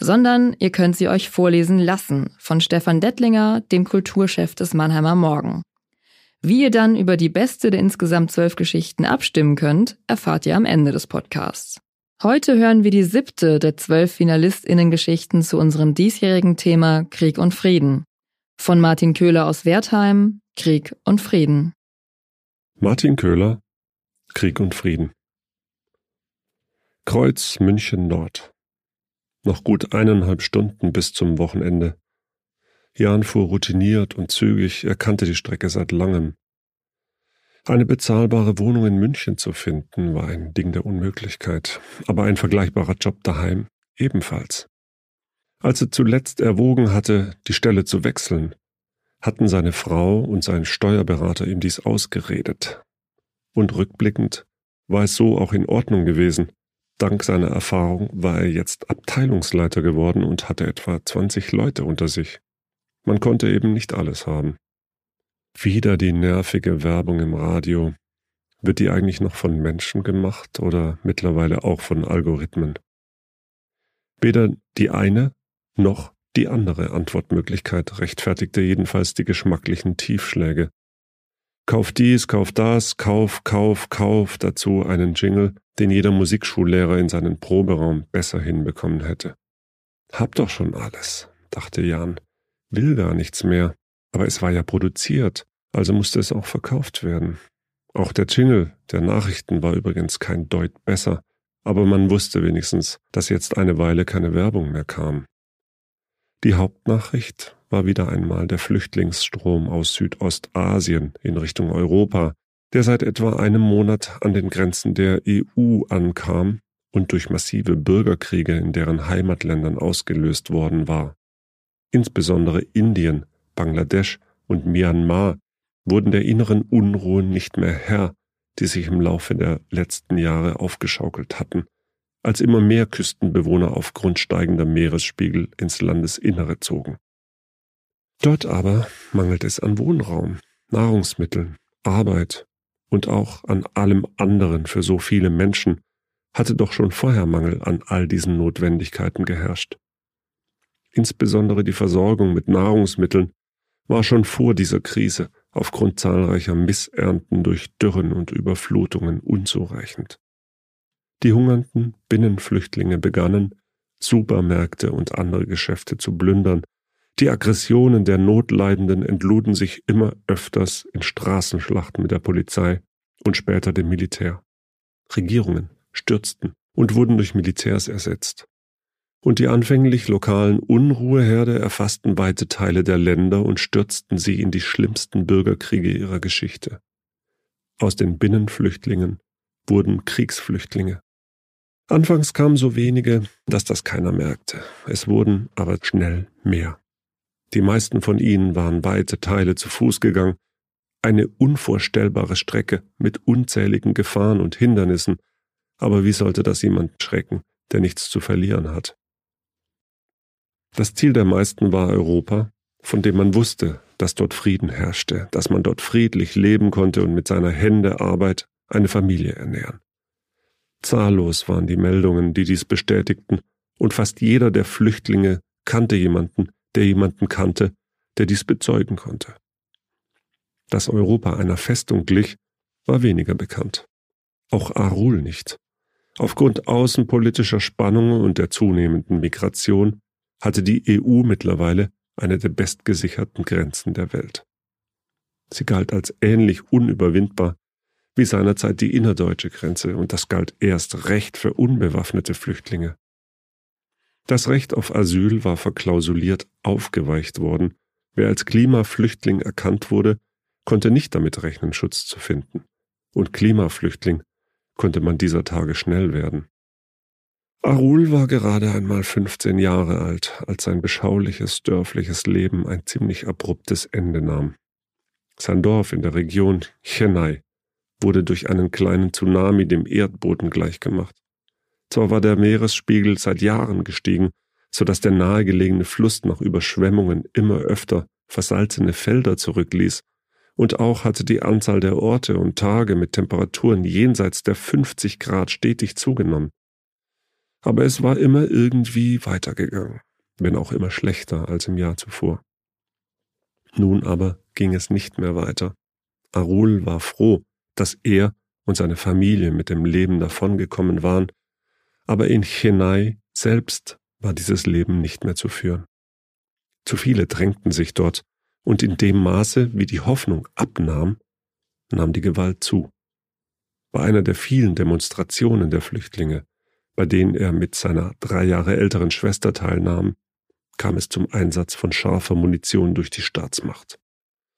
Sondern ihr könnt sie euch vorlesen lassen von Stefan Dettlinger, dem Kulturchef des Mannheimer Morgen. Wie ihr dann über die beste der insgesamt zwölf Geschichten abstimmen könnt, erfahrt ihr am Ende des Podcasts. Heute hören wir die siebte der zwölf FinalistInnen-Geschichten zu unserem diesjährigen Thema Krieg und Frieden. Von Martin Köhler aus Wertheim, Krieg und Frieden. Martin Köhler, Krieg und Frieden. Kreuz München Nord. Noch gut eineinhalb Stunden bis zum Wochenende. Jan fuhr routiniert und zügig, er kannte die Strecke seit langem. Eine bezahlbare Wohnung in München zu finden, war ein Ding der Unmöglichkeit, aber ein vergleichbarer Job daheim ebenfalls. Als er zuletzt erwogen hatte, die Stelle zu wechseln, hatten seine Frau und sein Steuerberater ihm dies ausgeredet. Und rückblickend war es so auch in Ordnung gewesen. Dank seiner Erfahrung war er jetzt Abteilungsleiter geworden und hatte etwa 20 Leute unter sich. Man konnte eben nicht alles haben. Wieder die nervige Werbung im Radio. Wird die eigentlich noch von Menschen gemacht oder mittlerweile auch von Algorithmen? Weder die eine noch die andere Antwortmöglichkeit rechtfertigte jedenfalls die geschmacklichen Tiefschläge. Kauf dies, kauf das, kauf, kauf, kauf, dazu einen Jingle, den jeder Musikschullehrer in seinen Proberaum besser hinbekommen hätte. Hab doch schon alles, dachte Jan will gar nichts mehr. Aber es war ja produziert, also musste es auch verkauft werden. Auch der Jingle der Nachrichten war übrigens kein Deut besser, aber man wusste wenigstens, dass jetzt eine Weile keine Werbung mehr kam. Die Hauptnachricht war wieder einmal der Flüchtlingsstrom aus Südostasien in Richtung Europa, der seit etwa einem Monat an den Grenzen der EU ankam und durch massive Bürgerkriege in deren Heimatländern ausgelöst worden war. Insbesondere Indien, Bangladesch und Myanmar wurden der inneren Unruhen nicht mehr Herr, die sich im Laufe der letzten Jahre aufgeschaukelt hatten, als immer mehr Küstenbewohner aufgrund steigender Meeresspiegel ins Landesinnere zogen. Dort aber mangelt es an Wohnraum, Nahrungsmitteln, Arbeit und auch an allem anderen für so viele Menschen, hatte doch schon vorher Mangel an all diesen Notwendigkeiten geherrscht. Insbesondere die Versorgung mit Nahrungsmitteln war schon vor dieser Krise aufgrund zahlreicher Missernten durch Dürren und Überflutungen unzureichend. Die hungernden Binnenflüchtlinge begannen, Supermärkte und andere Geschäfte zu plündern, die Aggressionen der Notleidenden entluden sich immer öfters in Straßenschlachten mit der Polizei und später dem Militär. Regierungen stürzten und wurden durch Militärs ersetzt und die anfänglich lokalen Unruheherde erfassten weite Teile der Länder und stürzten sie in die schlimmsten Bürgerkriege ihrer Geschichte. Aus den Binnenflüchtlingen wurden Kriegsflüchtlinge. Anfangs kamen so wenige, dass das keiner merkte. Es wurden aber schnell mehr. Die meisten von ihnen waren weite Teile zu Fuß gegangen, eine unvorstellbare Strecke mit unzähligen Gefahren und Hindernissen, aber wie sollte das jemand schrecken, der nichts zu verlieren hat? Das Ziel der meisten war Europa, von dem man wusste, dass dort Frieden herrschte, dass man dort friedlich leben konnte und mit seiner Hände Arbeit eine Familie ernähren. Zahllos waren die Meldungen, die dies bestätigten, und fast jeder der Flüchtlinge kannte jemanden, der jemanden kannte, der dies bezeugen konnte. Dass Europa einer Festung glich, war weniger bekannt. Auch Arul nicht. Aufgrund außenpolitischer Spannungen und der zunehmenden Migration hatte die EU mittlerweile eine der bestgesicherten Grenzen der Welt. Sie galt als ähnlich unüberwindbar wie seinerzeit die innerdeutsche Grenze, und das galt erst recht für unbewaffnete Flüchtlinge. Das Recht auf Asyl war verklausuliert aufgeweicht worden. Wer als Klimaflüchtling erkannt wurde, konnte nicht damit rechnen, Schutz zu finden. Und Klimaflüchtling konnte man dieser Tage schnell werden. Arul war gerade einmal 15 Jahre alt, als sein beschauliches, dörfliches Leben ein ziemlich abruptes Ende nahm. Sein Dorf in der Region Chennai wurde durch einen kleinen Tsunami dem Erdboden gleichgemacht. Zwar war der Meeresspiegel seit Jahren gestiegen, so dass der nahegelegene Fluss nach Überschwemmungen immer öfter versalzene Felder zurückließ, und auch hatte die Anzahl der Orte und Tage mit Temperaturen jenseits der 50 Grad stetig zugenommen. Aber es war immer irgendwie weitergegangen, wenn auch immer schlechter als im Jahr zuvor. Nun aber ging es nicht mehr weiter. Arul war froh, dass er und seine Familie mit dem Leben davongekommen waren, aber in Chennai selbst war dieses Leben nicht mehr zu führen. Zu viele drängten sich dort, und in dem Maße, wie die Hoffnung abnahm, nahm die Gewalt zu. Bei einer der vielen Demonstrationen der Flüchtlinge, bei denen er mit seiner drei Jahre älteren Schwester teilnahm, kam es zum Einsatz von scharfer Munition durch die Staatsmacht.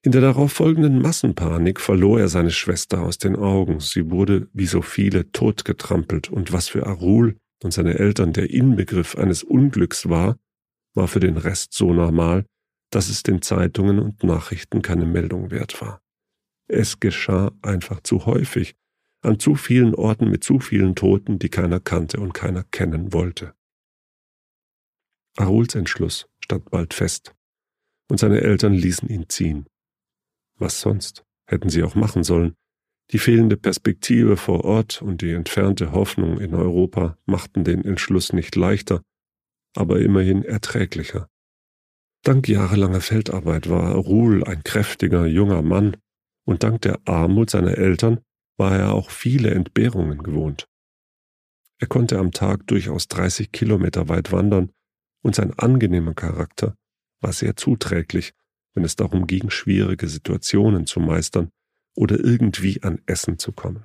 In der darauf folgenden Massenpanik verlor er seine Schwester aus den Augen. Sie wurde, wie so viele, totgetrampelt, und was für Arul und seine Eltern der Inbegriff eines Unglücks war, war für den Rest so normal, dass es den Zeitungen und Nachrichten keine Meldung wert war. Es geschah einfach zu häufig, an zu vielen Orten mit zu vielen Toten, die keiner kannte und keiner kennen wollte. Aruls Entschluss stand bald fest, und seine Eltern ließen ihn ziehen. Was sonst hätten sie auch machen sollen? Die fehlende Perspektive vor Ort und die entfernte Hoffnung in Europa machten den Entschluss nicht leichter, aber immerhin erträglicher. Dank jahrelanger Feldarbeit war Ruhl ein kräftiger junger Mann, und dank der Armut seiner Eltern war er auch viele Entbehrungen gewohnt. Er konnte am Tag durchaus 30 Kilometer weit wandern, und sein angenehmer Charakter war sehr zuträglich, wenn es darum ging, schwierige Situationen zu meistern oder irgendwie an Essen zu kommen.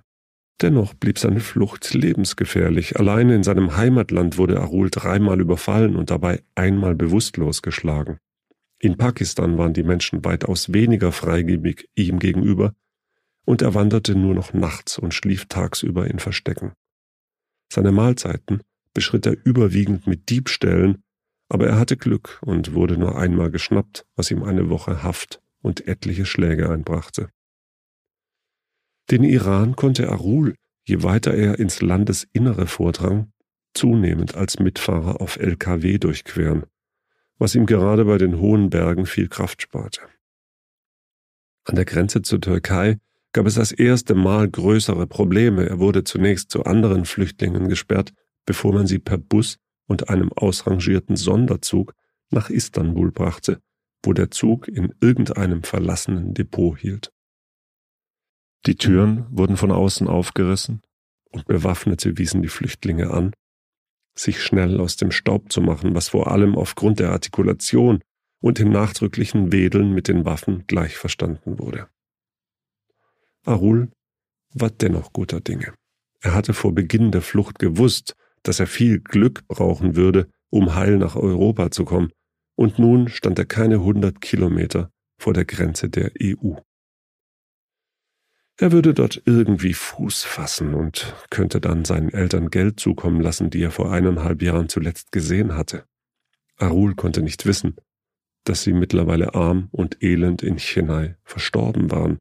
Dennoch blieb seine Flucht lebensgefährlich. Alleine in seinem Heimatland wurde Arul dreimal überfallen und dabei einmal bewusstlos geschlagen. In Pakistan waren die Menschen weitaus weniger freigebig ihm gegenüber, und er wanderte nur noch nachts und schlief tagsüber in Verstecken. Seine Mahlzeiten beschritt er überwiegend mit Diebstählen, aber er hatte Glück und wurde nur einmal geschnappt, was ihm eine Woche Haft und etliche Schläge einbrachte. Den Iran konnte Arul, je weiter er ins Landesinnere vordrang, zunehmend als Mitfahrer auf LKW durchqueren, was ihm gerade bei den hohen Bergen viel Kraft sparte. An der Grenze zur Türkei gab es das erste Mal größere Probleme. Er wurde zunächst zu anderen Flüchtlingen gesperrt, bevor man sie per Bus und einem ausrangierten Sonderzug nach Istanbul brachte, wo der Zug in irgendeinem verlassenen Depot hielt. Die Türen wurden von außen aufgerissen und Bewaffnete wiesen die Flüchtlinge an, sich schnell aus dem Staub zu machen, was vor allem aufgrund der Artikulation und dem nachdrücklichen Wedeln mit den Waffen gleich verstanden wurde. Arul war dennoch guter Dinge. Er hatte vor Beginn der Flucht gewusst, dass er viel Glück brauchen würde, um heil nach Europa zu kommen, und nun stand er keine hundert Kilometer vor der Grenze der EU. Er würde dort irgendwie Fuß fassen und könnte dann seinen Eltern Geld zukommen lassen, die er vor eineinhalb Jahren zuletzt gesehen hatte. Arul konnte nicht wissen, dass sie mittlerweile arm und elend in Chennai verstorben waren.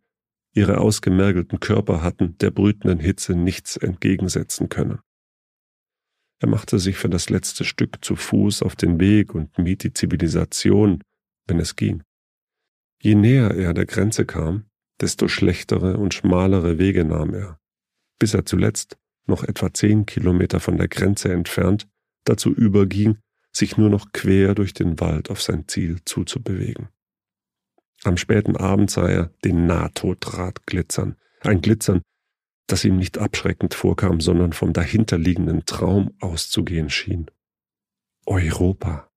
Ihre ausgemergelten Körper hatten der brütenden Hitze nichts entgegensetzen können. Er machte sich für das letzte Stück zu Fuß auf den Weg und mied die Zivilisation, wenn es ging. Je näher er der Grenze kam, desto schlechtere und schmalere Wege nahm er, bis er zuletzt, noch etwa zehn Kilometer von der Grenze entfernt, dazu überging, sich nur noch quer durch den Wald auf sein Ziel zuzubewegen. Am späten Abend sah er den Nahtoddraht glitzern, ein Glitzern, das ihm nicht abschreckend vorkam, sondern vom dahinterliegenden Traum auszugehen schien. Europa.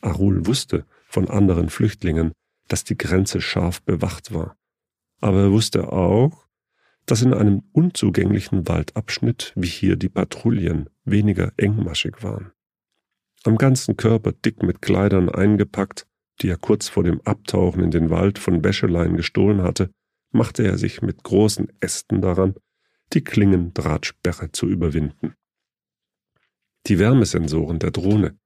Arul wusste von anderen Flüchtlingen, dass die Grenze scharf bewacht war. Aber er wusste auch, dass in einem unzugänglichen Waldabschnitt wie hier die Patrouillen weniger engmaschig waren. Am ganzen Körper dick mit Kleidern eingepackt, die er kurz vor dem Abtauchen in den Wald von Wäschelein gestohlen hatte, machte er sich mit großen Ästen daran, die Klingendrahtsperre zu überwinden. Die Wärmesensoren der Drohne,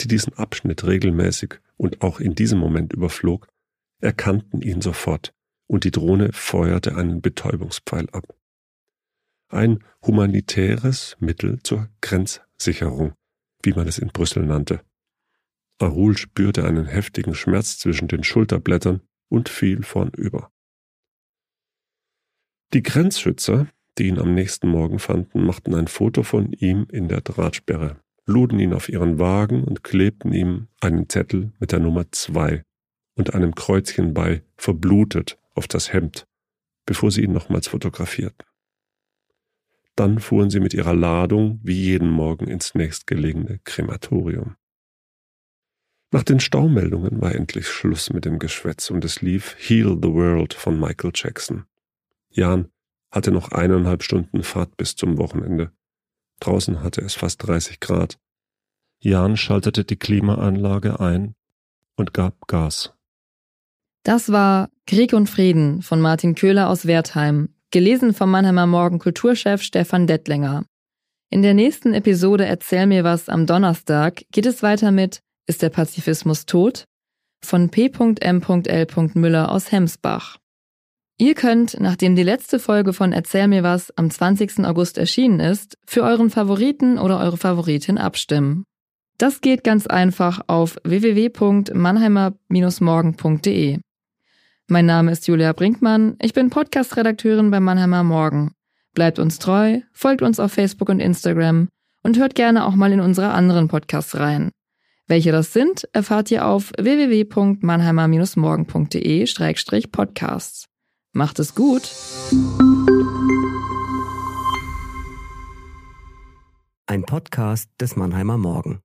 die diesen Abschnitt regelmäßig und auch in diesem Moment überflog, erkannten ihn sofort und die Drohne feuerte einen Betäubungspfeil ab. Ein humanitäres Mittel zur Grenzsicherung, wie man es in Brüssel nannte. Arul spürte einen heftigen Schmerz zwischen den Schulterblättern und fiel vornüber. Die Grenzschützer, die ihn am nächsten Morgen fanden, machten ein Foto von ihm in der Drahtsperre, luden ihn auf ihren Wagen und klebten ihm einen Zettel mit der Nummer zwei und einem Kreuzchen bei verblutet auf das Hemd, bevor sie ihn nochmals fotografierten. Dann fuhren sie mit ihrer Ladung wie jeden Morgen ins nächstgelegene Krematorium. Nach den Staumeldungen war endlich Schluss mit dem Geschwätz und es lief Heal the World von Michael Jackson. Jan hatte noch eineinhalb Stunden Fahrt bis zum Wochenende. Draußen hatte es fast 30 Grad. Jan schaltete die Klimaanlage ein und gab Gas. Das war Krieg und Frieden von Martin Köhler aus Wertheim, gelesen vom Mannheimer Morgen Kulturchef Stefan Dettlinger. In der nächsten Episode Erzähl mir was am Donnerstag geht es weiter mit Ist der Pazifismus tot? von P.M.L. Müller aus Hemsbach. Ihr könnt, nachdem die letzte Folge von Erzähl mir was am 20. August erschienen ist, für euren Favoriten oder eure Favoritin abstimmen. Das geht ganz einfach auf www.mannheimer-morgen.de. Mein Name ist Julia Brinkmann, ich bin Podcast-Redakteurin bei Mannheimer Morgen. Bleibt uns treu, folgt uns auf Facebook und Instagram und hört gerne auch mal in unsere anderen Podcasts rein. Welche das sind, erfahrt ihr auf www.mannheimer-morgen.de-podcasts. Macht es gut. Ein Podcast des Mannheimer Morgen.